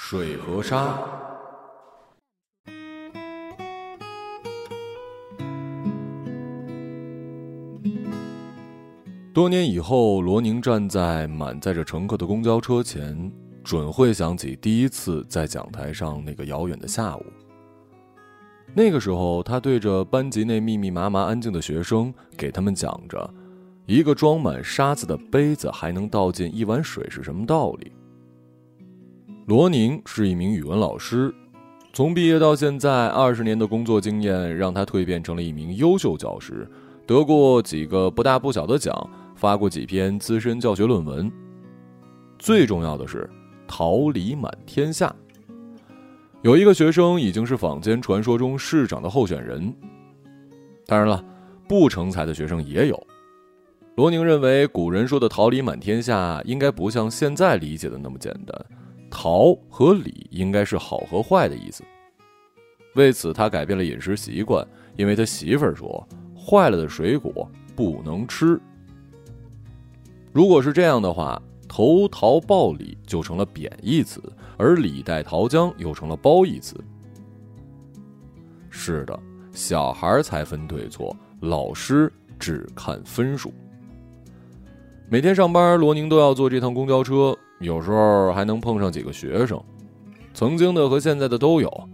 水和沙。多年以后，罗宁站在满载着乘客的公交车前，准会想起第一次在讲台上那个遥远的下午。那个时候，他对着班级内密密麻麻安静的学生，给他们讲着：一个装满沙子的杯子还能倒进一碗水是什么道理。罗宁是一名语文老师，从毕业到现在二十年的工作经验，让他蜕变成了一名优秀教师，得过几个不大不小的奖，发过几篇资深教学论文。最重要的是，桃李满天下。有一个学生已经是坊间传说中市长的候选人。当然了，不成才的学生也有。罗宁认为，古人说的“桃李满天下”应该不像现在理解的那么简单，“桃”和“李”应该是好和坏的意思。为此，他改变了饮食习惯，因为他媳妇儿说：“坏了的水果不能吃。”如果是这样的话，投桃报李就成了贬义词，而李代桃僵又成了褒义词。是的，小孩才分对错，老师只看分数。每天上班，罗宁都要坐这趟公交车，有时候还能碰上几个学生，曾经的和现在的都有。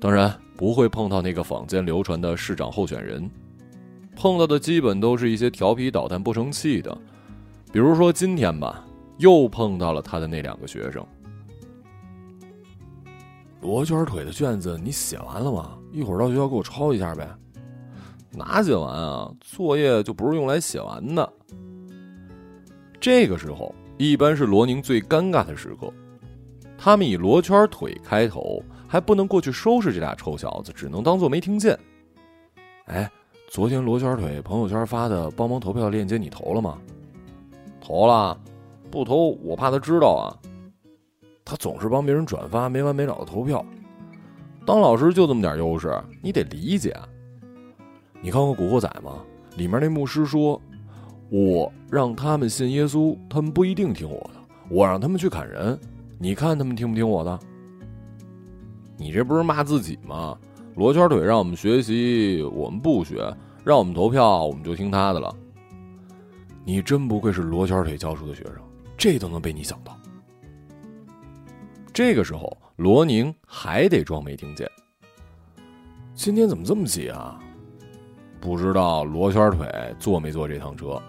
当然不会碰到那个坊间流传的市长候选人，碰到的基本都是一些调皮捣蛋不成器的，比如说今天吧。又碰到了他的那两个学生。罗圈腿的卷子你写完了吗？一会儿到学校给我抄一下呗。哪写完啊？作业就不是用来写完的。这个时候一般是罗宁最尴尬的时刻。他们以罗圈腿开头，还不能过去收拾这俩臭小子，只能当做没听见。哎，昨天罗圈腿朋友圈发的帮忙投票链接你投了吗？投了。不投，我怕他知道啊。他总是帮别人转发，没完没了的投票。当老师就这么点优势，你得理解。你看过《古惑仔》吗？里面那牧师说：“我让他们信耶稣，他们不一定听我的；我让他们去砍人，你看他们听不听我的？”你这不是骂自己吗？罗圈腿让我们学习，我们不学；让我们投票，我们就听他的了。你真不愧是罗圈腿教出的学生。这都能被你想到。这个时候，罗宁还得装没听见。今天怎么这么挤啊？不知道罗圈腿坐没坐这趟车。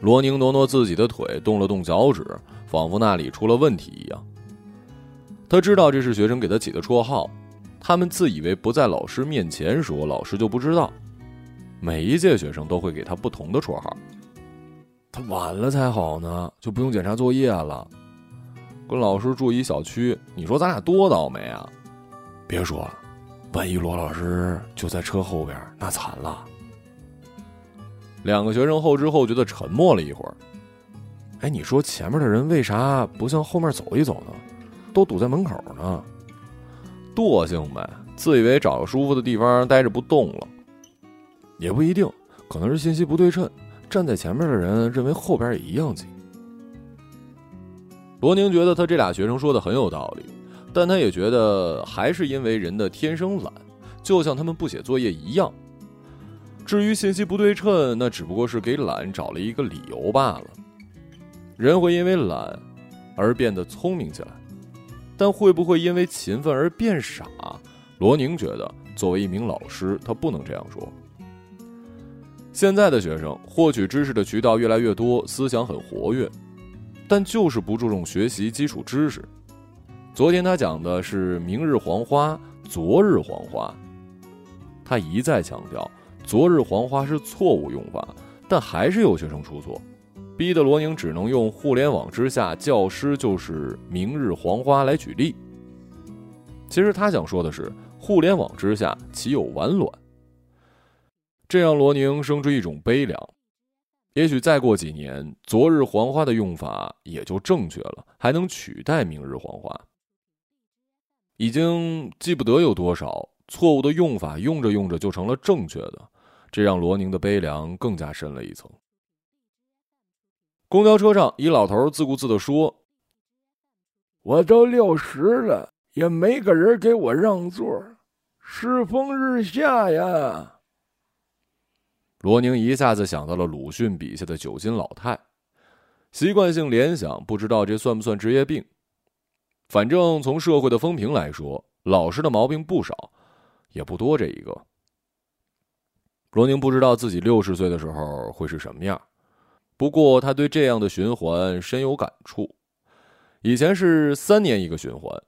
罗宁挪挪自己的腿，动了动脚趾，仿佛那里出了问题一样。他知道这是学生给他起的绰号，他们自以为不在老师面前说，老师就不知道。每一届学生都会给他不同的绰号。他晚了才好呢，就不用检查作业了。跟老师住一小区，你说咱俩多倒霉啊！别说了，万一罗老师就在车后边，那惨了。两个学生后知后觉的沉默了一会儿。哎，你说前面的人为啥不向后面走一走呢？都堵在门口呢。惰性呗，自以为找个舒服的地方待着不动了。也不一定，可能是信息不对称。站在前面的人认为后边也一样挤。罗宁觉得他这俩学生说的很有道理，但他也觉得还是因为人的天生懒，就像他们不写作业一样。至于信息不对称，那只不过是给懒找了一个理由罢了。人会因为懒而变得聪明起来，但会不会因为勤奋而变傻？罗宁觉得，作为一名老师，他不能这样说。现在的学生获取知识的渠道越来越多，思想很活跃，但就是不注重学习基础知识。昨天他讲的是“明日黄花，昨日黄花”，他一再强调“昨日黄花”是错误用法，但还是有学生出错，逼得罗宁只能用“互联网之下，教师就是明日黄花”来举例。其实他想说的是，互联网之下岂有完卵？这让罗宁生出一种悲凉。也许再过几年，“昨日黄花”的用法也就正确了，还能取代“明日黄花”。已经记不得有多少错误的用法，用着用着就成了正确的，这让罗宁的悲凉更加深了一层。公交车上，一老头自顾自地说：“我都六十了，也没个人给我让座，世风日下呀。罗宁一下子想到了鲁迅笔下的九斤老太，习惯性联想，不知道这算不算职业病。反正从社会的风评来说，老师的毛病不少，也不多这一个。罗宁不知道自己六十岁的时候会是什么样，不过他对这样的循环深有感触。以前是三年一个循环，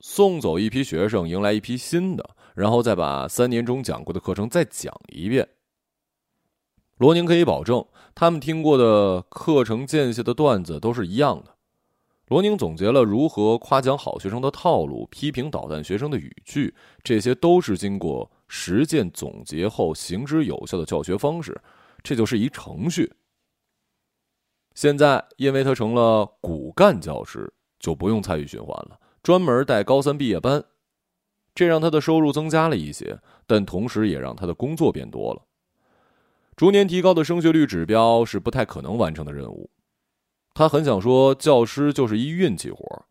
送走一批学生，迎来一批新的，然后再把三年中讲过的课程再讲一遍。罗宁可以保证，他们听过的课程间隙的段子都是一样的。罗宁总结了如何夸奖好学生的套路，批评捣蛋学生的语句，这些都是经过实践总结后行之有效的教学方式。这就是一程序。现在，因为他成了骨干教师，就不用参与循环了，专门带高三毕业班，这让他的收入增加了一些，但同时也让他的工作变多了。逐年提高的升学率指标是不太可能完成的任务。他很想说，教师就是一运气活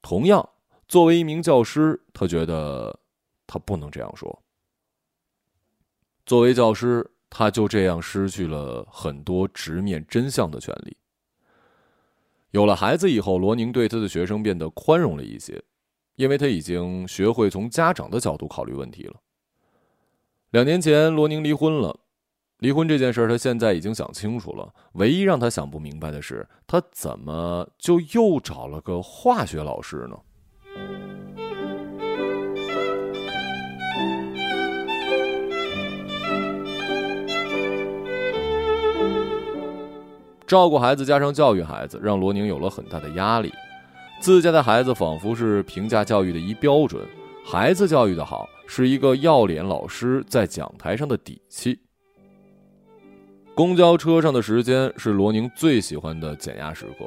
同样，作为一名教师，他觉得他不能这样说。作为教师，他就这样失去了很多直面真相的权利。有了孩子以后，罗宁对他的学生变得宽容了一些，因为他已经学会从家长的角度考虑问题了。两年前，罗宁离婚了。离婚这件事，他现在已经想清楚了。唯一让他想不明白的是，他怎么就又找了个化学老师呢？照顾孩子加上教育孩子，让罗宁有了很大的压力。自家的孩子仿佛是评价教育的一标准，孩子教育的好，是一个要脸老师在讲台上的底气。公交车上的时间是罗宁最喜欢的减压时刻，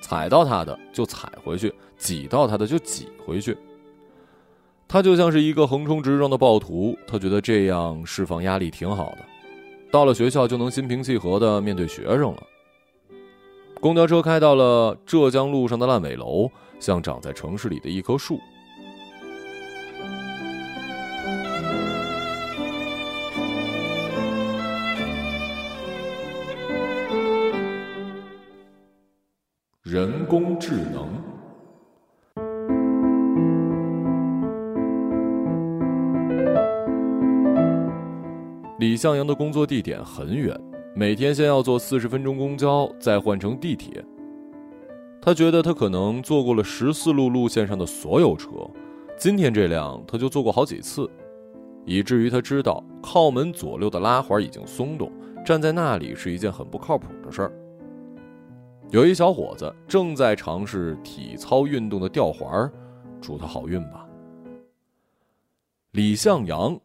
踩到他的就踩回去，挤到他的就挤回去。他就像是一个横冲直撞的暴徒，他觉得这样释放压力挺好的。到了学校就能心平气和的面对学生了。公交车开到了浙江路上的烂尾楼，像长在城市里的一棵树。向阳的工作地点很远，每天先要坐四十分钟公交，再换乘地铁。他觉得他可能坐过了十四路路线上的所有车，今天这辆他就坐过好几次，以至于他知道靠门左右的拉环已经松动，站在那里是一件很不靠谱的事儿。有一小伙子正在尝试体操运动的吊环，祝他好运吧。李向阳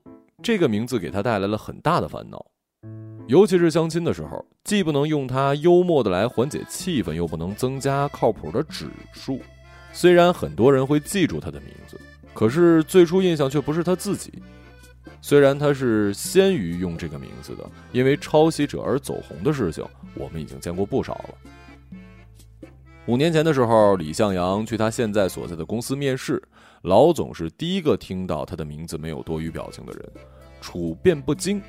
这个名字给他带来了很大的烦恼，尤其是相亲的时候，既不能用他幽默的来缓解气氛，又不能增加靠谱的指数。虽然很多人会记住他的名字，可是最初印象却不是他自己。虽然他是先于用这个名字的，因为抄袭者而走红的事情，我们已经见过不少了。五年前的时候，李向阳去他现在所在的公司面试，老总是第一个听到他的名字没有多余表情的人，处变不惊。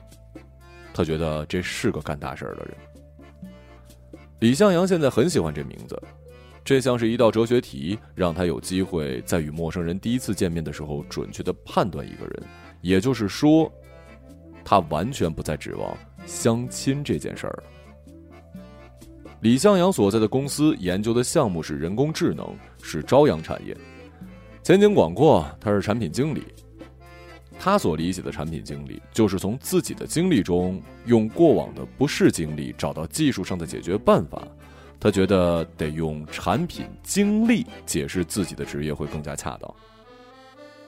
他觉得这是个干大事儿的人。李向阳现在很喜欢这名字，这像是一道哲学题，让他有机会在与陌生人第一次见面的时候准确的判断一个人。也就是说，他完全不再指望相亲这件事儿了。李向阳所在的公司研究的项目是人工智能，是朝阳产业，前景广阔。他是产品经理，他所理解的产品经理，就是从自己的经历中，用过往的不是经历找到技术上的解决办法。他觉得得用产品经历解释自己的职业会更加恰当。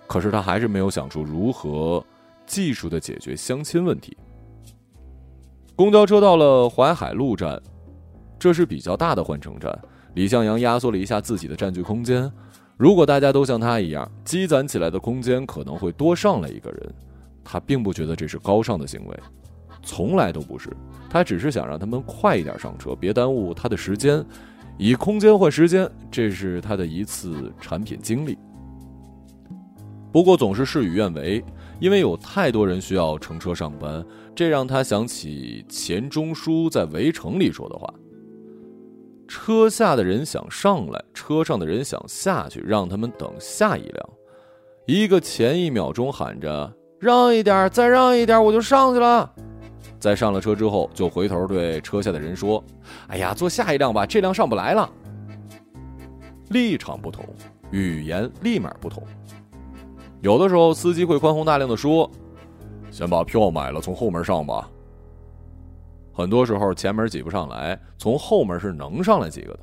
可是他还是没有想出如何技术的解决相亲问题。公交车到了淮海路站。这是比较大的换乘站，李向阳压缩了一下自己的占据空间。如果大家都像他一样，积攒起来的空间可能会多上来一个人。他并不觉得这是高尚的行为，从来都不是。他只是想让他们快一点上车，别耽误他的时间，以空间换时间，这是他的一次产品经历。不过总是事与愿违，因为有太多人需要乘车上班，这让他想起钱钟书在《围城》里说的话：“车下的人想上来，车上的人想下去，让他们等下一辆。一个前一秒钟喊着让一点，再让一点，我就上去了。在上了车之后，就回头对车下的人说：‘哎呀，坐下一辆吧，这辆上不来了。’立场不同，语言立马不同。”有的时候，司机会宽宏大量的说：“先把票买了，从后门上吧。”很多时候，前门挤不上来，从后门是能上来几个的。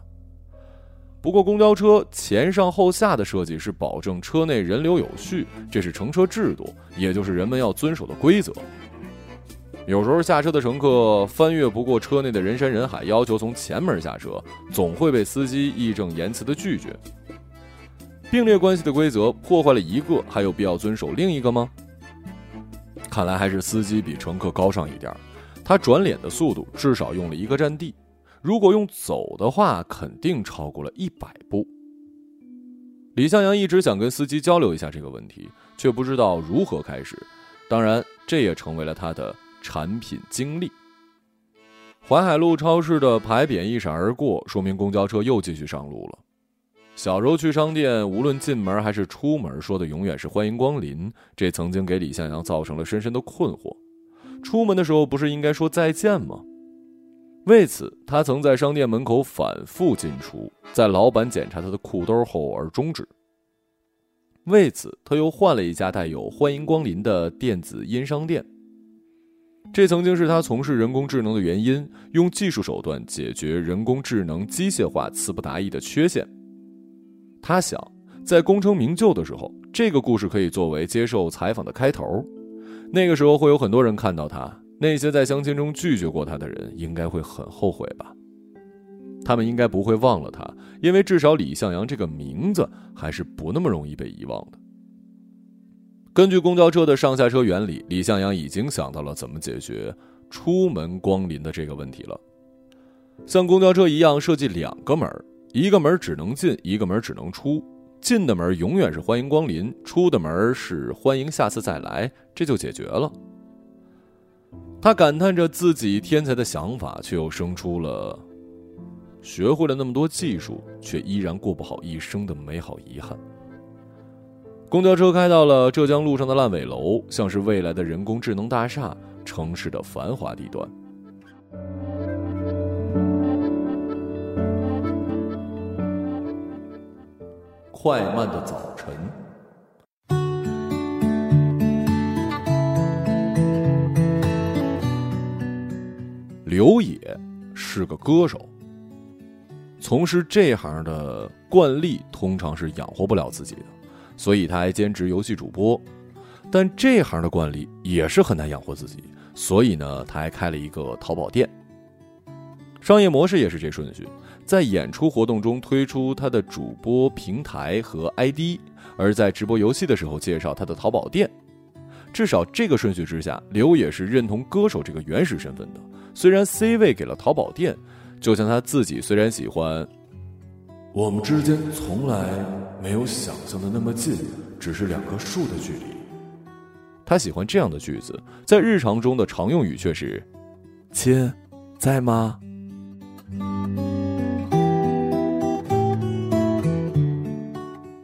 不过，公交车前上后下的设计是保证车内人流有序，这是乘车制度，也就是人们要遵守的规则。有时候，下车的乘客翻越不过车内的人山人海，要求从前门下车，总会被司机义正言辞的拒绝。并列关系的规则破坏了一个，还有必要遵守另一个吗？看来还是司机比乘客高尚一点他转脸的速度至少用了一个站地，如果用走的话，肯定超过了一百步。李向阳一直想跟司机交流一下这个问题，却不知道如何开始。当然，这也成为了他的产品经历。淮海路超市的牌匾一闪而过，说明公交车又继续上路了。小时候去商店，无论进门还是出门，说的永远是“欢迎光临”。这曾经给李向阳造成了深深的困惑。出门的时候不是应该说再见吗？为此，他曾在商店门口反复进出，在老板检查他的裤兜后而终止。为此，他又换了一家带有“欢迎光临”的电子音商店。这曾经是他从事人工智能的原因，用技术手段解决人工智能机械化词不达意的缺陷。他想，在功成名就的时候，这个故事可以作为接受采访的开头。那个时候会有很多人看到他，那些在相亲中拒绝过他的人，应该会很后悔吧？他们应该不会忘了他，因为至少李向阳这个名字还是不那么容易被遗忘的。根据公交车的上下车原理，李向阳已经想到了怎么解决出门光临的这个问题了。像公交车一样设计两个门。一个门只能进，一个门只能出。进的门永远是欢迎光临，出的门是欢迎下次再来，这就解决了。他感叹着自己天才的想法，却又生出了学会了那么多技术，却依然过不好一生的美好遗憾。公交车开到了浙江路上的烂尾楼，像是未来的人工智能大厦，城市的繁华地段。快慢的早晨，刘野是个歌手。从事这行的惯例通常是养活不了自己的，所以他还兼职游戏主播。但这行的惯例也是很难养活自己，所以呢，他还开了一个淘宝店。商业模式也是这顺序。在演出活动中推出他的主播平台和 ID，而在直播游戏的时候介绍他的淘宝店。至少这个顺序之下，刘也是认同歌手这个原始身份的。虽然 C 位给了淘宝店，就像他自己虽然喜欢，我们之间从来没有想象的那么近，只是两棵树的距离。他喜欢这样的句子，在日常中的常用语却是：“亲，在吗？”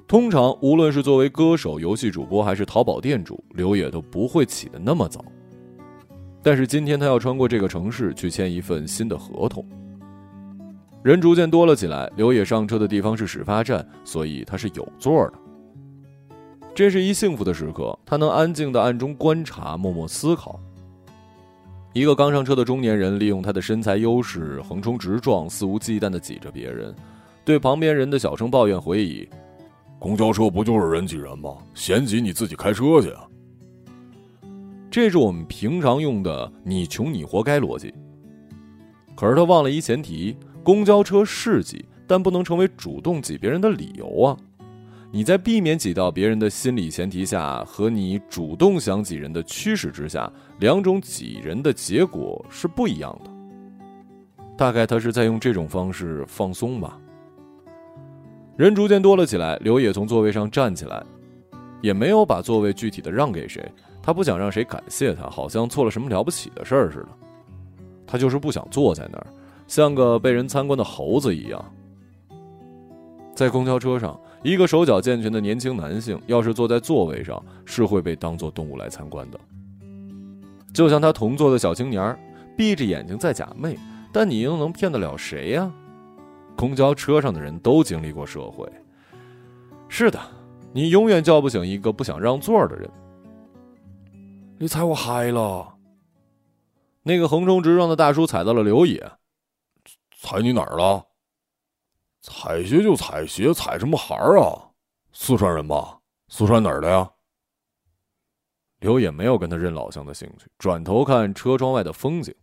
通常，无论是作为歌手、游戏主播，还是淘宝店主，刘野都不会起得那么早。但是今天他要穿过这个城市去签一份新的合同。人逐渐多了起来，刘野上车的地方是始发站，所以他是有座的。这是一幸福的时刻，他能安静的暗中观察，默默思考。一个刚上车的中年人，利用他的身材优势横冲直撞，肆无忌惮的挤着别人，对旁边人的小声抱怨回忆。公交车不就是人挤人吗？嫌挤你自己开车去啊！这是我们平常用的“你穷你活该”逻辑。可是他忘了一前提：公交车是挤，但不能成为主动挤别人的理由啊！你在避免挤到别人的心理前提下，和你主动想挤人的驱使之下，两种挤人的结果是不一样的。大概他是在用这种方式放松吧。人逐渐多了起来，刘野从座位上站起来，也没有把座位具体的让给谁，他不想让谁感谢他，好像做了什么了不起的事儿似的。他就是不想坐在那儿，像个被人参观的猴子一样。在公交车上，一个手脚健全的年轻男性，要是坐在座位上，是会被当作动物来参观的。就像他同座的小青年闭着眼睛在假寐，但你又能骗得了谁呀？公交车上的人都经历过社会。是的，你永远叫不醒一个不想让座的人。你踩我嗨了！那个横冲直撞的大叔踩到了刘野。踩你哪儿了？踩鞋就踩鞋，踩什么孩儿啊？四川人吧？四川哪儿的呀？刘野没有跟他认老乡的兴趣，转头看车窗外的风景。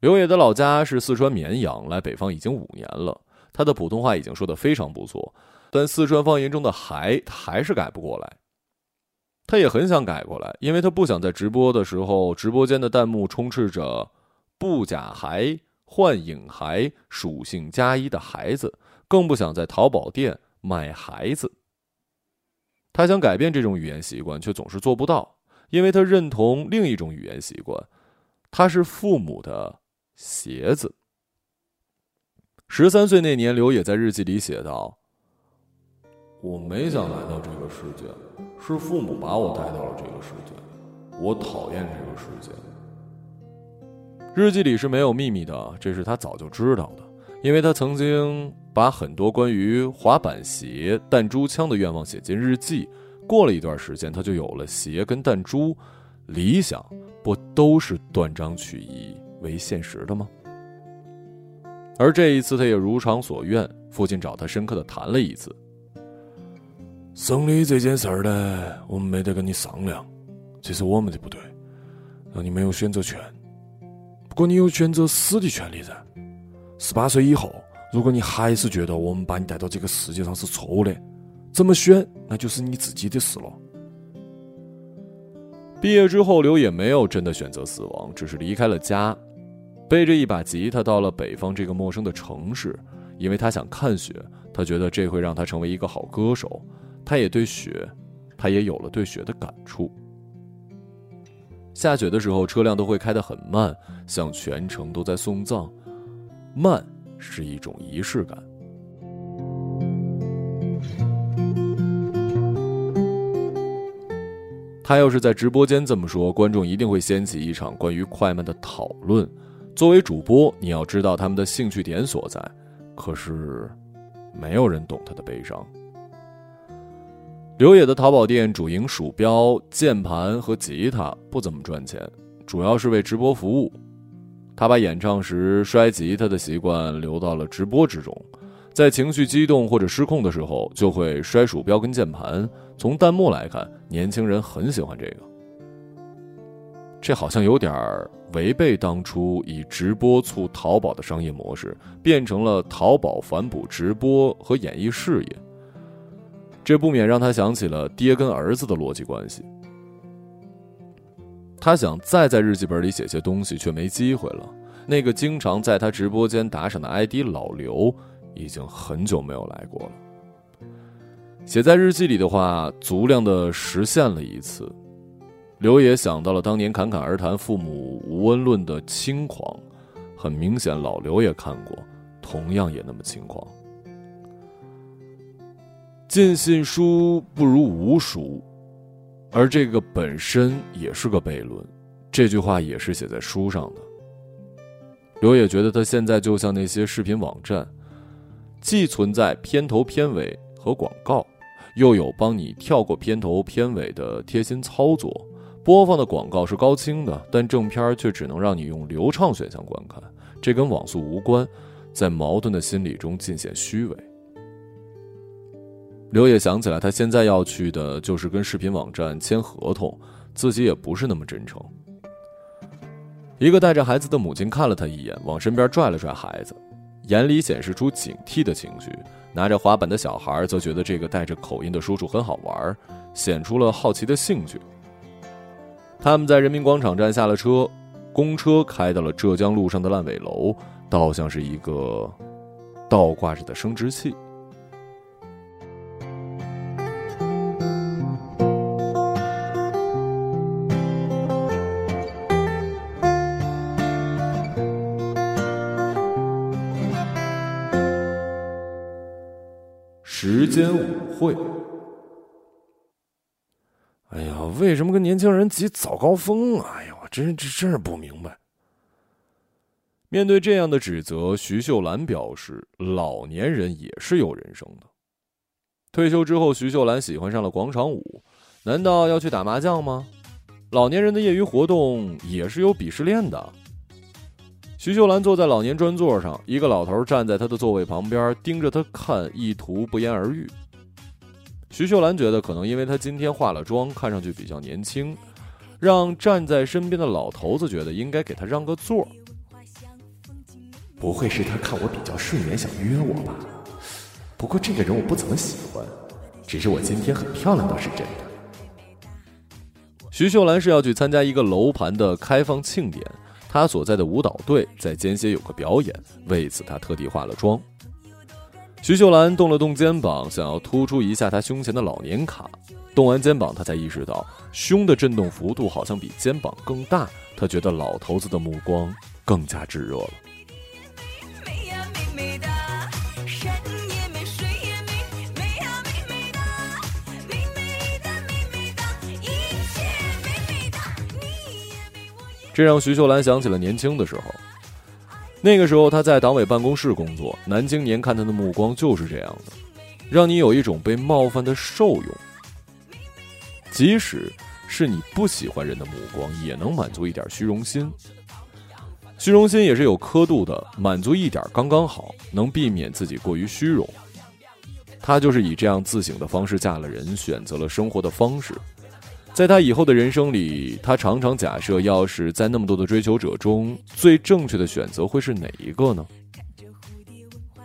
刘野的老家是四川绵阳，来北方已经五年了。他的普通话已经说的非常不错，但四川方言中的“还”他还是改不过来。他也很想改过来，因为他不想在直播的时候，直播间的弹幕充斥着“不假孩”“幻影孩”“属性加一”的孩子，更不想在淘宝店买孩子。他想改变这种语言习惯，却总是做不到，因为他认同另一种语言习惯，他是父母的。鞋子。十三岁那年，刘也在日记里写道：“我没想来到这个世界，是父母把我带到了这个世界。我讨厌这个世界。”日记里是没有秘密的，这是他早就知道的，因为他曾经把很多关于滑板鞋、弹珠枪的愿望写进日记。过了一段时间，他就有了鞋跟弹珠。理想不都是断章取义？为现实的吗？而这一次，他也如偿所愿，父亲找他深刻的谈了一次。生理这件事儿呢，我们没得跟你商量，这是我们的不对，让你没有选择权。不过你有选择死的权利噻。十八岁以后，如果你还是觉得我们把你带到这个世界上是错误的，怎么选那就是你自己的事了。毕业之后，刘也没有真的选择死亡，只是离开了家。背着一把吉他到了北方这个陌生的城市，因为他想看雪，他觉得这会让他成为一个好歌手。他也对雪，他也有了对雪的感触。下雪的时候，车辆都会开得很慢，像全程都在送葬。慢是一种仪式感。他要是在直播间这么说，观众一定会掀起一场关于快慢的讨论。作为主播，你要知道他们的兴趣点所在，可是没有人懂他的悲伤。刘野的淘宝店主营鼠标、键盘和吉他，不怎么赚钱，主要是为直播服务。他把演唱时摔吉他的习惯留到了直播之中，在情绪激动或者失控的时候，就会摔鼠标跟键盘。从弹幕来看，年轻人很喜欢这个。这好像有点违背当初以直播促淘宝的商业模式，变成了淘宝反哺直播和演艺事业。这不免让他想起了爹跟儿子的逻辑关系。他想再在日记本里写些东西，却没机会了。那个经常在他直播间打赏的 ID 老刘，已经很久没有来过了。写在日记里的话，足量的实现了一次。刘野想到了当年侃侃而谈父母无恩论的轻狂，很明显，老刘也看过，同样也那么轻狂。尽信书不如无书，而这个本身也是个悖论。这句话也是写在书上的。刘野觉得他现在就像那些视频网站，既存在片头片尾和广告，又有帮你跳过片头片尾的贴心操作。播放的广告是高清的，但正片却只能让你用流畅选项观看，这跟网速无关，在矛盾的心理中尽显虚伪。刘野想起来，他现在要去的就是跟视频网站签合同，自己也不是那么真诚。一个带着孩子的母亲看了他一眼，往身边拽了拽孩子，眼里显示出警惕的情绪。拿着滑板的小孩则觉得这个带着口音的叔叔很好玩，显出了好奇的兴趣。他们在人民广场站下了车，公车开到了浙江路上的烂尾楼，倒像是一个倒挂着的生殖器。时间舞会。哎呀，为什么跟年轻人挤早高峰啊？哎呀，我真真真是不明白。面对这样的指责，徐秀兰表示：“老年人也是有人生的。”退休之后，徐秀兰喜欢上了广场舞，难道要去打麻将吗？老年人的业余活动也是有鄙视链的。徐秀兰坐在老年专座上，一个老头站在她的座位旁边，盯着她看，意图不言而喻。徐秀兰觉得，可能因为她今天化了妆，看上去比较年轻，让站在身边的老头子觉得应该给她让个座。不会是他看我比较顺眼，想约我吧？不过这个人我不怎么喜欢，只是我今天很漂亮倒是真的。徐秀兰是要去参加一个楼盘的开放庆典。她所在的舞蹈队在间歇有个表演，为此她特地化了妆。徐秀兰动了动肩膀，想要突出一下她胸前的老年卡。动完肩膀，她才意识到胸的震动幅度好像比肩膀更大。她觉得老头子的目光更加炙热了。这让徐秀兰想起了年轻的时候。那个时候，他在党委办公室工作，男青年看他的目光就是这样的，让你有一种被冒犯的受用。即使是你不喜欢人的目光，也能满足一点虚荣心。虚荣心也是有刻度的，满足一点刚刚好，能避免自己过于虚荣。她就是以这样自省的方式嫁了人，选择了生活的方式。在他以后的人生里，他常常假设，要是在那么多的追求者中，最正确的选择会是哪一个呢？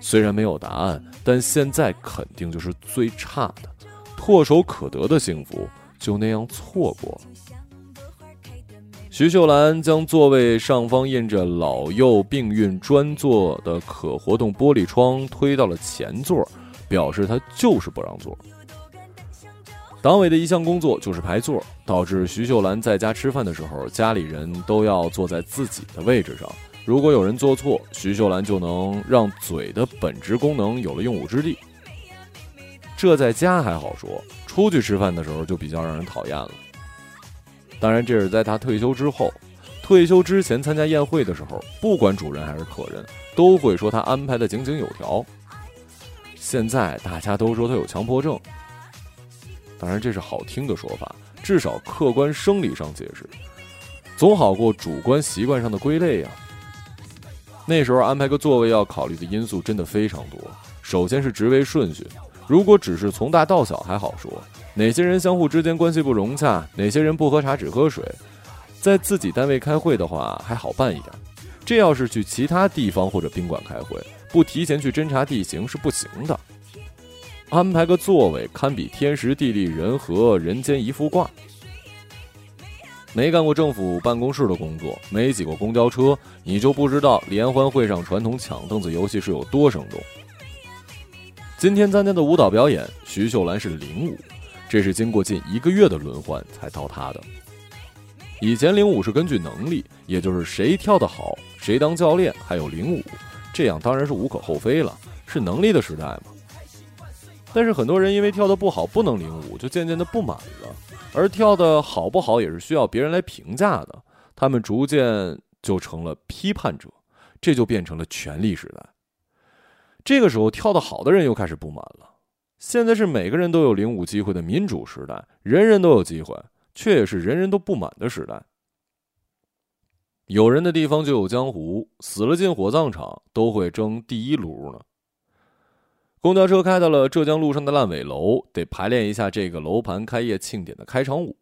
虽然没有答案，但现在肯定就是最差的，唾手可得的幸福就那样错过了。徐秀兰将座位上方印着“老幼病孕专座”的可活动玻璃窗推到了前座，表示她就是不让座。党委的一项工作就是排座，导致徐秀兰在家吃饭的时候，家里人都要坐在自己的位置上。如果有人坐错，徐秀兰就能让嘴的本职功能有了用武之地。这在家还好说，出去吃饭的时候就比较让人讨厌了。当然，这是在他退休之后。退休之前参加宴会的时候，不管主人还是客人，都会说他安排的井井有条。现在大家都说他有强迫症。当然，这是好听的说法，至少客观生理上解释，总好过主观习惯上的归类呀。那时候安排个座位要考虑的因素真的非常多。首先是职位顺序，如果只是从大到小还好说，哪些人相互之间关系不融洽，哪些人不喝茶只喝水，在自己单位开会的话还好办一点。这要是去其他地方或者宾馆开会，不提前去侦查地形是不行的。安排个座位，堪比天时地利人和，人间一幅画。没干过政府办公室的工作，没挤过公交车，你就不知道联欢会上传统抢凳子游戏是有多生动。今天参加的舞蹈表演，徐秀兰是领舞，这是经过近一个月的轮换才到她的。以前领舞是根据能力，也就是谁跳得好，谁当教练，还有领舞，这样当然是无可厚非了，是能力的时代嘛。但是很多人因为跳的不好不能领舞，就渐渐的不满了。而跳的好不好也是需要别人来评价的，他们逐渐就成了批判者，这就变成了权力时代。这个时候跳得好的人又开始不满了。现在是每个人都有领舞机会的民主时代，人人都有机会，却也是人人都不满的时代。有人的地方就有江湖，死了进火葬场都会争第一炉呢。公交车开到了浙江路上的烂尾楼，得排练一下这个楼盘开业庆典的开场舞。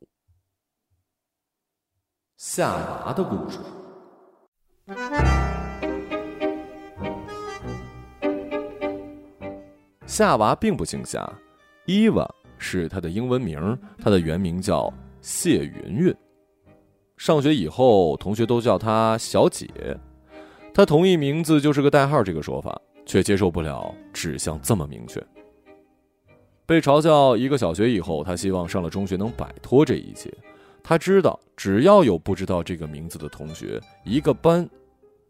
夏娃的故事。夏娃并不姓夏，伊娃是她的英文名，她的原名叫谢云云。上学以后，同学都叫她小姐。她同意名字就是个代号这个说法，却接受不了指向这么明确。被嘲笑一个小学以后，他希望上了中学能摆脱这一切。他知道，只要有不知道这个名字的同学，一个班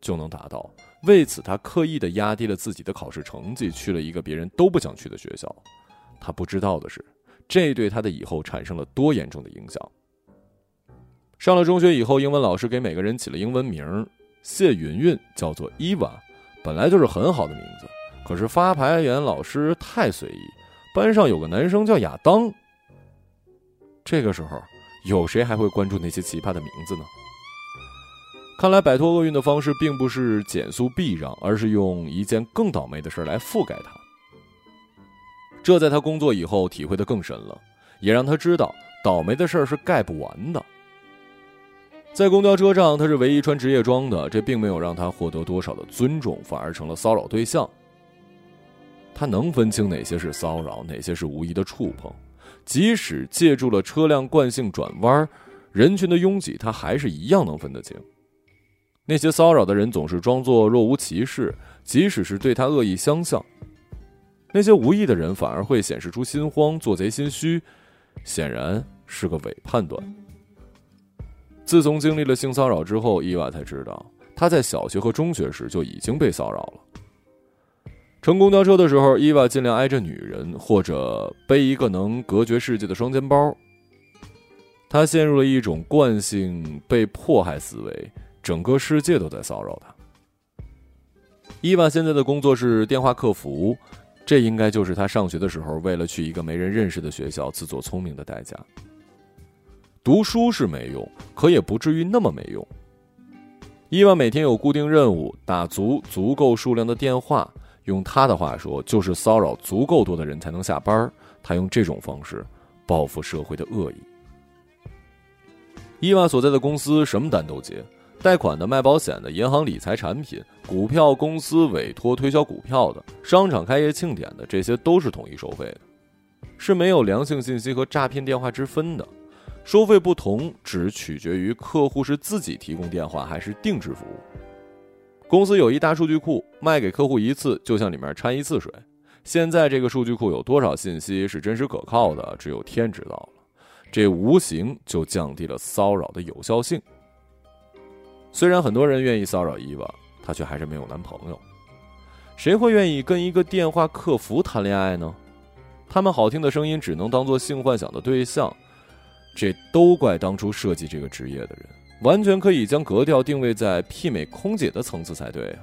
就能达到。为此，他刻意的压低了自己的考试成绩，去了一个别人都不想去的学校。他不知道的是，这对他的以后产生了多严重的影响。上了中学以后，英文老师给每个人起了英文名，谢云云叫做伊娃，本来就是很好的名字。可是发牌员老师太随意，班上有个男生叫亚当。这个时候，有谁还会关注那些奇葩的名字呢？看来摆脱厄运的方式并不是减速避让，而是用一件更倒霉的事来覆盖它。这在他工作以后体会的更深了，也让他知道倒霉的事是盖不完的。在公交车上，他是唯一穿职业装的，这并没有让他获得多少的尊重，反而成了骚扰对象。他能分清哪些是骚扰，哪些是无意的触碰，即使借助了车辆惯性转弯，人群的拥挤，他还是一样能分得清。那些骚扰的人总是装作若无其事，即使是对他恶意相向；那些无意的人反而会显示出心慌、做贼心虚，显然是个伪判断。自从经历了性骚扰之后，伊娃才知道，他在小学和中学时就已经被骚扰了。乘公交车的时候，伊娃尽量挨着女人，或者背一个能隔绝世界的双肩包。他陷入了一种惯性被迫害思维。整个世界都在骚扰他。伊娃现在的工作是电话客服，这应该就是他上学的时候为了去一个没人认识的学校自作聪明的代价。读书是没用，可也不至于那么没用。伊娃每天有固定任务，打足足够数量的电话，用他的话说，就是骚扰足够多的人才能下班。他用这种方式报复社会的恶意。伊娃所在的公司什么单都接。贷款的、卖保险的、银行理财产品、股票公司委托推销股票的、商场开业庆典的，这些都是统一收费的，是没有良性信息和诈骗电话之分的。收费不同，只取决于客户是自己提供电话还是定制服务。公司有一大数据库，卖给客户一次，就像里面掺一次水。现在这个数据库有多少信息是真实可靠的，只有天知道了。这无形就降低了骚扰的有效性。虽然很多人愿意骚扰伊娃，她却还是没有男朋友。谁会愿意跟一个电话客服谈恋爱呢？他们好听的声音只能当做性幻想的对象，这都怪当初设计这个职业的人，完全可以将格调定位在媲美空姐的层次才对啊。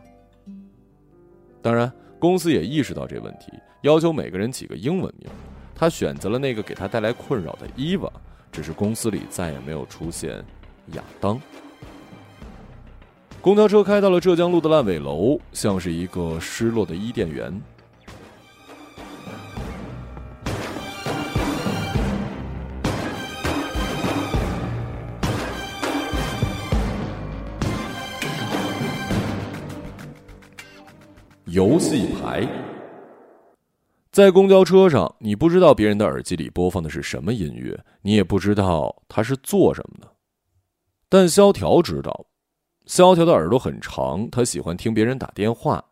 当然，公司也意识到这问题，要求每个人起个英文名。他选择了那个给他带来困扰的伊娃，只是公司里再也没有出现亚当。公交车开到了浙江路的烂尾楼，像是一个失落的伊甸园。游戏牌，在公交车上，你不知道别人的耳机里播放的是什么音乐，你也不知道他是做什么的，但萧条知道。萧条的耳朵很长，他喜欢听别人打电话，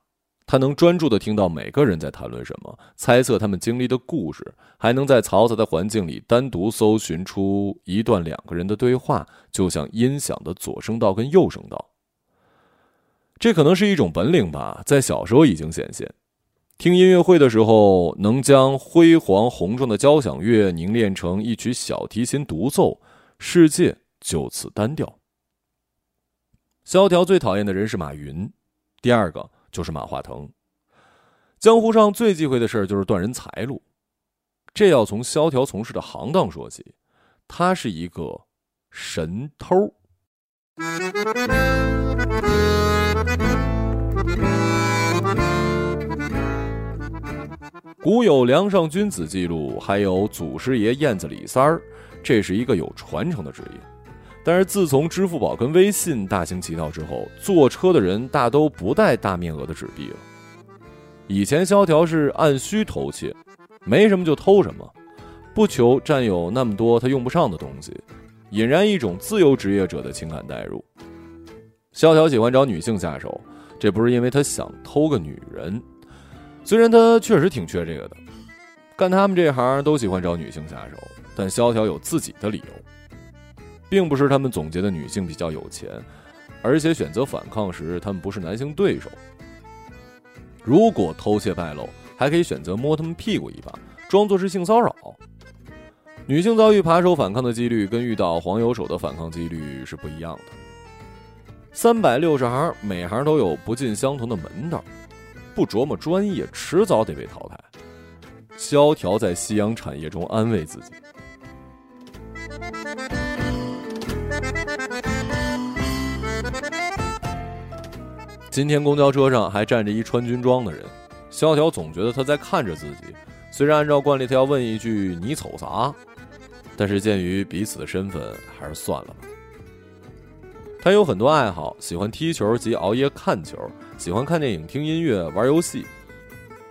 他能专注的听到每个人在谈论什么，猜测他们经历的故事，还能在嘈杂的环境里单独搜寻出一段两个人的对话，就像音响的左声道跟右声道。这可能是一种本领吧，在小时候已经显现。听音乐会的时候，能将辉煌宏壮的交响乐凝练成一曲小提琴独奏，世界就此单调。萧条最讨厌的人是马云，第二个就是马化腾。江湖上最忌讳的事儿就是断人财路，这要从萧条从事的行当说起。他是一个神偷。古有梁上君子记录，还有祖师爷燕子李三儿，这是一个有传承的职业。但是自从支付宝跟微信大行其道之后，坐车的人大都不带大面额的纸币了。以前萧条是按需偷窃，没什么就偷什么，不求占有那么多他用不上的东西，引燃一种自由职业者的情感代入。萧条喜欢找女性下手，这不是因为他想偷个女人，虽然他确实挺缺这个的。干他们这行都喜欢找女性下手，但萧条有自己的理由，并不是他们总结的女性比较有钱，而且选择反抗时他们不是男性对手。如果偷窃败露，还可以选择摸他们屁股一把，装作是性骚扰。女性遭遇扒手反抗的几率跟遇到黄油手的反抗几率是不一样的。三百六十行，每行都有不尽相同的门道，不琢磨专业，迟早得被淘汰。萧条在夕阳产业中安慰自己。今天公交车上还站着一穿军装的人，萧条总觉得他在看着自己。虽然按照惯例他要问一句“你瞅啥”，但是鉴于彼此的身份，还是算了吧。他有很多爱好，喜欢踢球及熬夜看球，喜欢看电影、听音乐、玩游戏。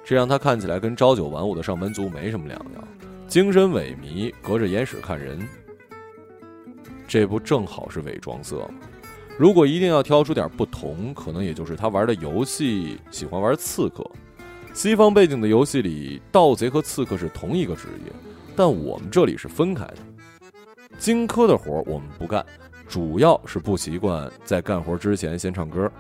这让他看起来跟朝九晚五的上班族没什么两样，精神萎靡，隔着眼屎看人。这不正好是伪装色吗？如果一定要挑出点不同，可能也就是他玩的游戏喜欢玩刺客。西方背景的游戏里，盗贼和刺客是同一个职业，但我们这里是分开的。荆轲的活我们不干，主要是不习惯在干活之前先唱歌。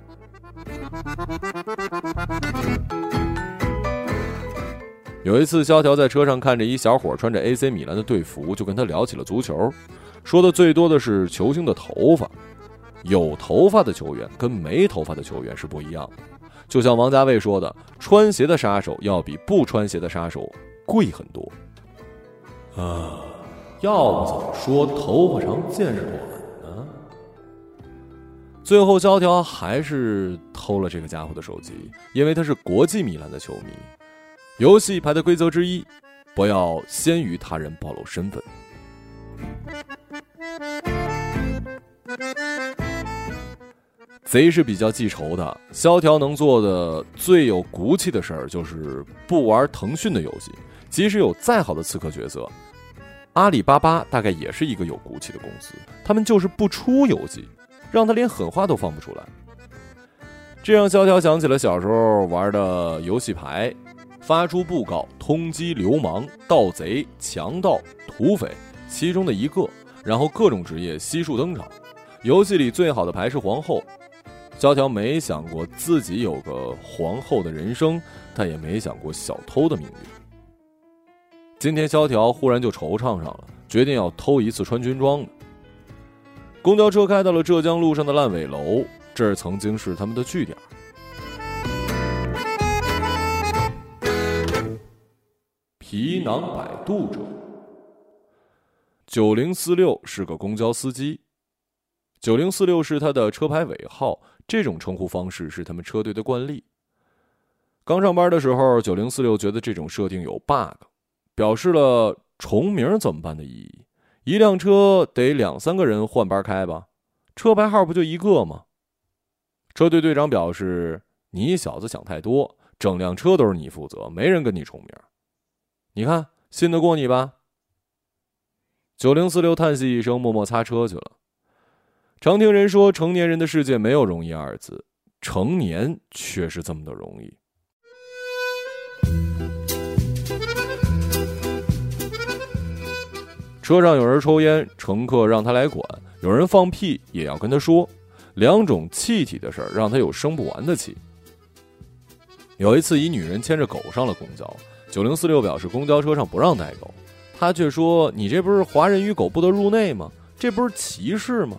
有一次，萧条在车上看着一小伙穿着 AC 米兰的队服，就跟他聊起了足球，说的最多的是球星的头发。有头发的球员跟没头发的球员是不一样的，就像王家卫说的：“穿鞋的杀手要比不穿鞋的杀手贵很多。”啊，要不怎么说头发长见识短呢？最后，萧条还是偷了这个家伙的手机，因为他是国际米兰的球迷。游戏牌的规则之一，不要先于他人暴露身份。贼是比较记仇的，萧条能做的最有骨气的事儿就是不玩腾讯的游戏。即使有再好的刺客角色，阿里巴巴大概也是一个有骨气的公司，他们就是不出游戏，让他连狠话都放不出来。这让萧条想起了小时候玩的游戏牌。发出布告，通缉流氓、盗贼、强盗、土匪，其中的一个，然后各种职业悉数登场。游戏里最好的牌是皇后。萧条没想过自己有个皇后的人生，但也没想过小偷的命运。今天萧条忽然就惆怅上了，决定要偷一次穿军装的。公交车开到了浙江路上的烂尾楼，这儿曾经是他们的据点。皮囊摆渡者，九零四六是个公交司机。九零四六是他的车牌尾号，这种称呼方式是他们车队的惯例。刚上班的时候，九零四六觉得这种设定有 bug，表示了重名怎么办的意义。一辆车得两三个人换班开吧，车牌号不就一个吗？车队队长表示：“你小子想太多，整辆车都是你负责，没人跟你重名。”你看，信得过你吧？九零四六叹息一声，默默擦车去了。常听人说，成年人的世界没有容易二字，成年却是这么的容易。车上有人抽烟，乘客让他来管；有人放屁，也要跟他说。两种气体的事儿，让他有生不完的气。有一次，一女人牵着狗上了公交。九零四六表示，公交车上不让带狗，他却说：“你这不是华人与狗不得入内吗？这不是歧视吗？”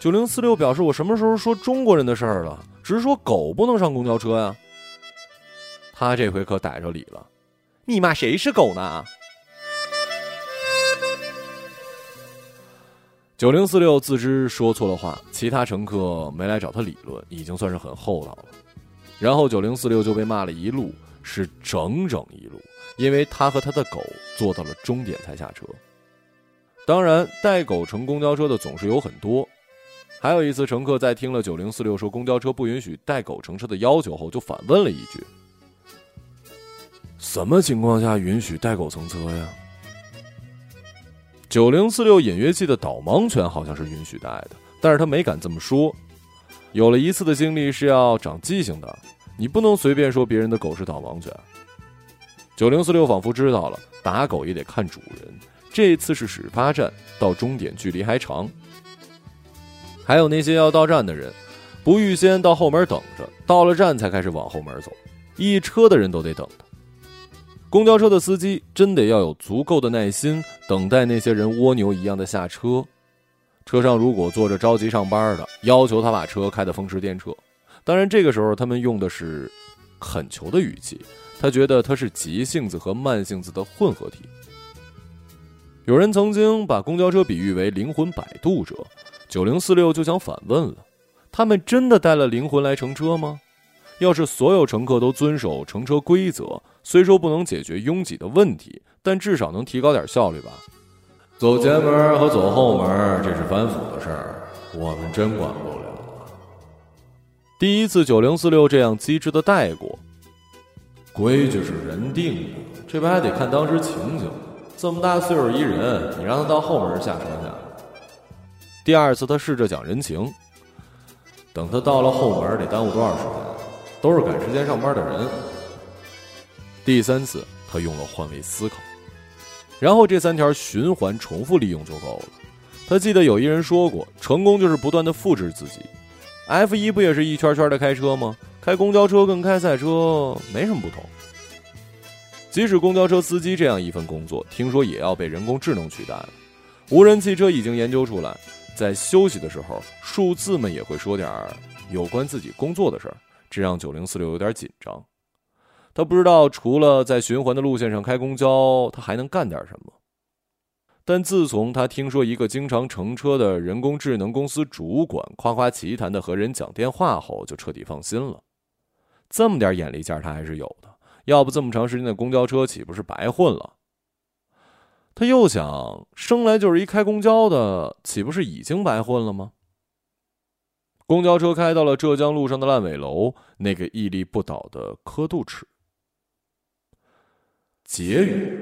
九零四六表示：“我什么时候说中国人的事儿了？只是说狗不能上公交车呀。”他这回可逮着理了，你骂谁是狗呢？九零四六自知说错了话，其他乘客没来找他理论，已经算是很厚道了。然后九零四六就被骂了一路。是整整一路，因为他和他的狗坐到了终点才下车。当然，带狗乘公交车的总是有很多。还有一次，乘客在听了九零四六说公交车不允许带狗乘车的要求后，就反问了一句：“什么情况下允许带狗乘车呀？”九零四六隐约记得导盲犬好像是允许带的，但是他没敢这么说。有了一次的经历是要长记性的，你不能随便说别人的狗是导盲犬。九零四六仿佛知道了，打狗也得看主人。这次是始发站，到终点距离还长。还有那些要到站的人，不预先到后门等着，到了站才开始往后门走，一车的人都得等他。公交车的司机真得要有足够的耐心，等待那些人蜗牛一样的下车。车上如果坐着着急上班的，要求他把车开得风驰电掣。当然，这个时候他们用的是恳求的语气。他觉得他是急性子和慢性子的混合体。有人曾经把公交车比喻为灵魂摆渡者，九零四六就想反问了：他们真的带了灵魂来乘车吗？要是所有乘客都遵守乘车规则，虽说不能解决拥挤的问题，但至少能提高点效率吧。走前门和走后门，这是反腐的事儿，我们真管不了。第一次九零四六这样机智的带过。规矩是人定的，这不还得看当时情景。这么大岁数一人，你让他到后门下车去。第二次他试着讲人情，等他到了后门得耽误多少时间？都是赶时间上班的人。第三次他用了换位思考，然后这三条循环重复利用就够了。他记得有一人说过，成功就是不断的复制自己。F 一不也是一圈圈的开车吗？开公交车跟开赛车没什么不同。即使公交车司机这样一份工作，听说也要被人工智能取代了。无人汽车已经研究出来，在休息的时候，数字们也会说点有关自己工作的事儿，这让九零四六有点紧张。他不知道除了在循环的路线上开公交，他还能干点什么。但自从他听说一个经常乘车的人工智能公司主管夸夸其谈的和人讲电话后，就彻底放心了。这么点眼力见他还是有的，要不这么长时间的公交车岂不是白混了？他又想，生来就是一开公交的，岂不是已经白混了吗？公交车开到了浙江路上的烂尾楼，那个屹立不倒的刻度尺。结语。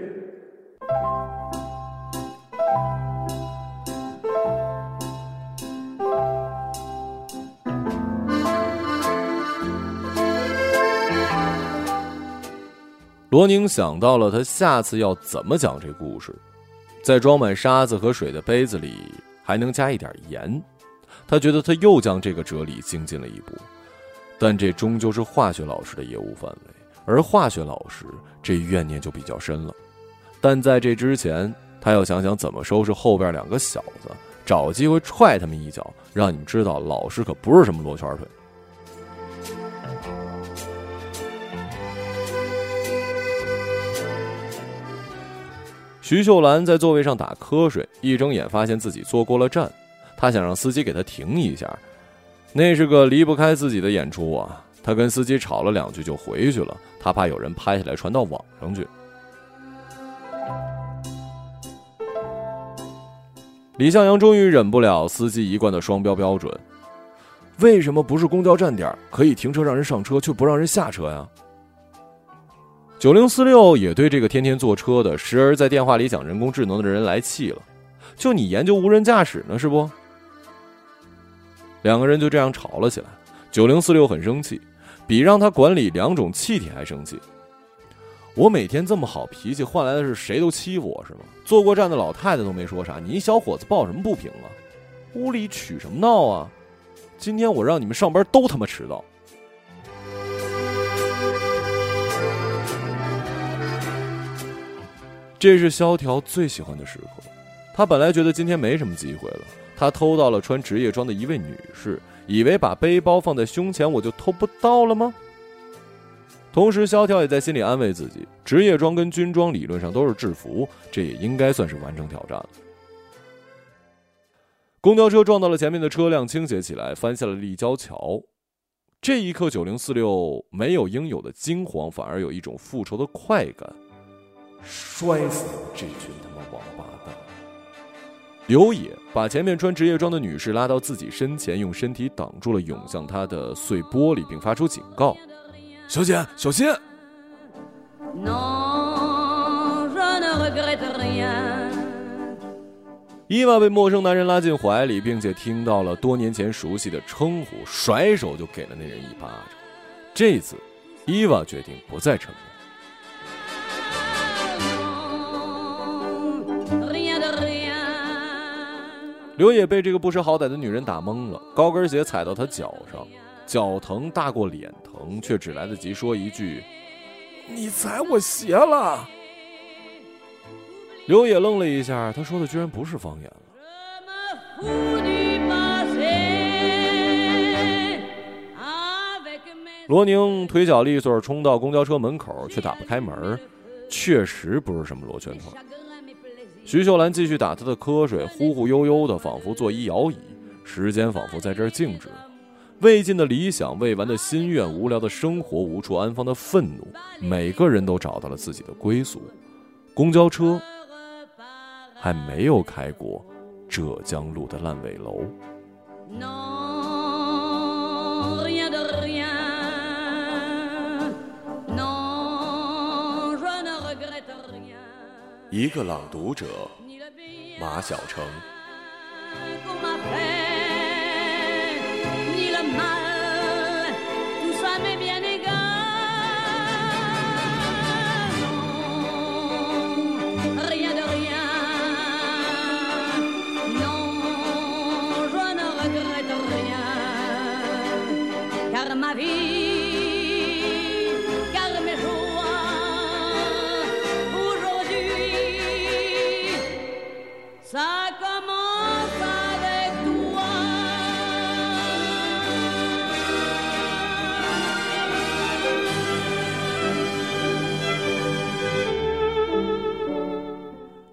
罗宁想到了他下次要怎么讲这故事，在装满沙子和水的杯子里还能加一点盐。他觉得他又将这个哲理精进了一步，但这终究是化学老师的业务范围，而化学老师这怨念就比较深了。但在这之前，他要想想怎么收拾后边两个小子，找机会踹他们一脚，让你们知道老师可不是什么罗圈腿。徐秀兰在座位上打瞌睡，一睁眼发现自己坐过了站。她想让司机给她停一下，那是个离不开自己的演出啊！他跟司机吵了两句就回去了，他怕有人拍下来传到网上去。李向阳终于忍不了司机一贯的双标标准：为什么不是公交站点可以停车让人上车，却不让人下车呀？九零四六也对这个天天坐车的、时而在电话里讲人工智能的人来气了。就你研究无人驾驶呢，是不？两个人就这样吵了起来。九零四六很生气，比让他管理两种气体还生气。我每天这么好脾气，换来的是谁都欺负我是吗？坐过站的老太太都没说啥，你一小伙子抱什么不平啊？屋里取什么闹啊？今天我让你们上班都他妈迟到。这是萧条最喜欢的时刻，他本来觉得今天没什么机会了。他偷到了穿职业装的一位女士，以为把背包放在胸前我就偷不到了吗？同时，萧条也在心里安慰自己：职业装跟军装理论上都是制服，这也应该算是完成挑战了。公交车撞到了前面的车辆，倾斜起来，翻下了立交桥。这一刻，九零四六没有应有的惊慌，反而有一种复仇的快感。摔死这群他妈王八！刘野把前面穿职业装的女士拉到自己身前，用身体挡住了涌向他的碎玻璃，并发出警告：“小姐，小心！”伊娃被陌生男人拉进怀里，并且听到了多年前熟悉的称呼，甩手就给了那人一巴掌。这次，伊娃决定不再沉默。刘野被这个不识好歹的女人打懵了，高跟鞋踩到他脚上，脚疼大过脸疼，却只来得及说一句：“你踩我鞋了。”刘野愣了一下，他说的居然不是方言了。罗宁腿脚利索，冲到公交车门口，却打不开门，确实不是什么螺旋团。徐秀兰继续打他的瞌睡，忽忽悠悠的，仿佛坐一摇椅。时间仿佛在这儿静止。未尽的理想，未完的心愿，无聊的生活，无处安放的愤怒，每个人都找到了自己的归宿。公交车。还没有开过浙江路的烂尾楼。一个朗读者，马晓成。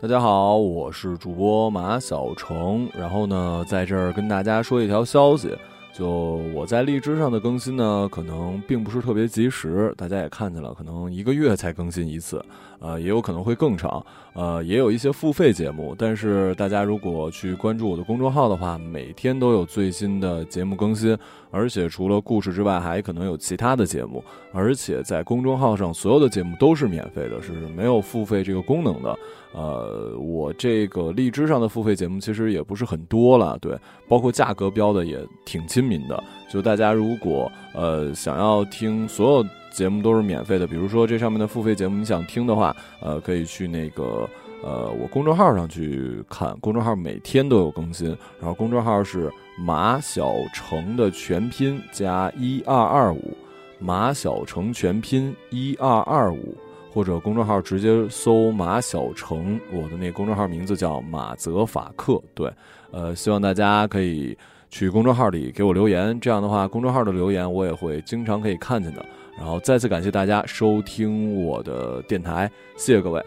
大家好，我是主播马小成，然后呢，在这儿跟大家说一条消息。就我在荔枝上的更新呢，可能并不是特别及时，大家也看见了，可能一个月才更新一次，呃，也有可能会更长，呃，也有一些付费节目，但是大家如果去关注我的公众号的话，每天都有最新的节目更新，而且除了故事之外，还可能有其他的节目，而且在公众号上所有的节目都是免费的，是没有付费这个功能的。呃，我这个荔枝上的付费节目其实也不是很多了，对，包括价格标的也挺亲民的。就大家如果呃想要听所有节目都是免费的，比如说这上面的付费节目你想听的话，呃，可以去那个呃我公众号上去看，公众号每天都有更新，然后公众号是马小成的全拼加一二二五，马小成全拼一二二五。或者公众号直接搜马小成，我的那公众号名字叫马泽法克。对，呃，希望大家可以去公众号里给我留言，这样的话，公众号的留言我也会经常可以看见的。然后再次感谢大家收听我的电台，谢谢各位。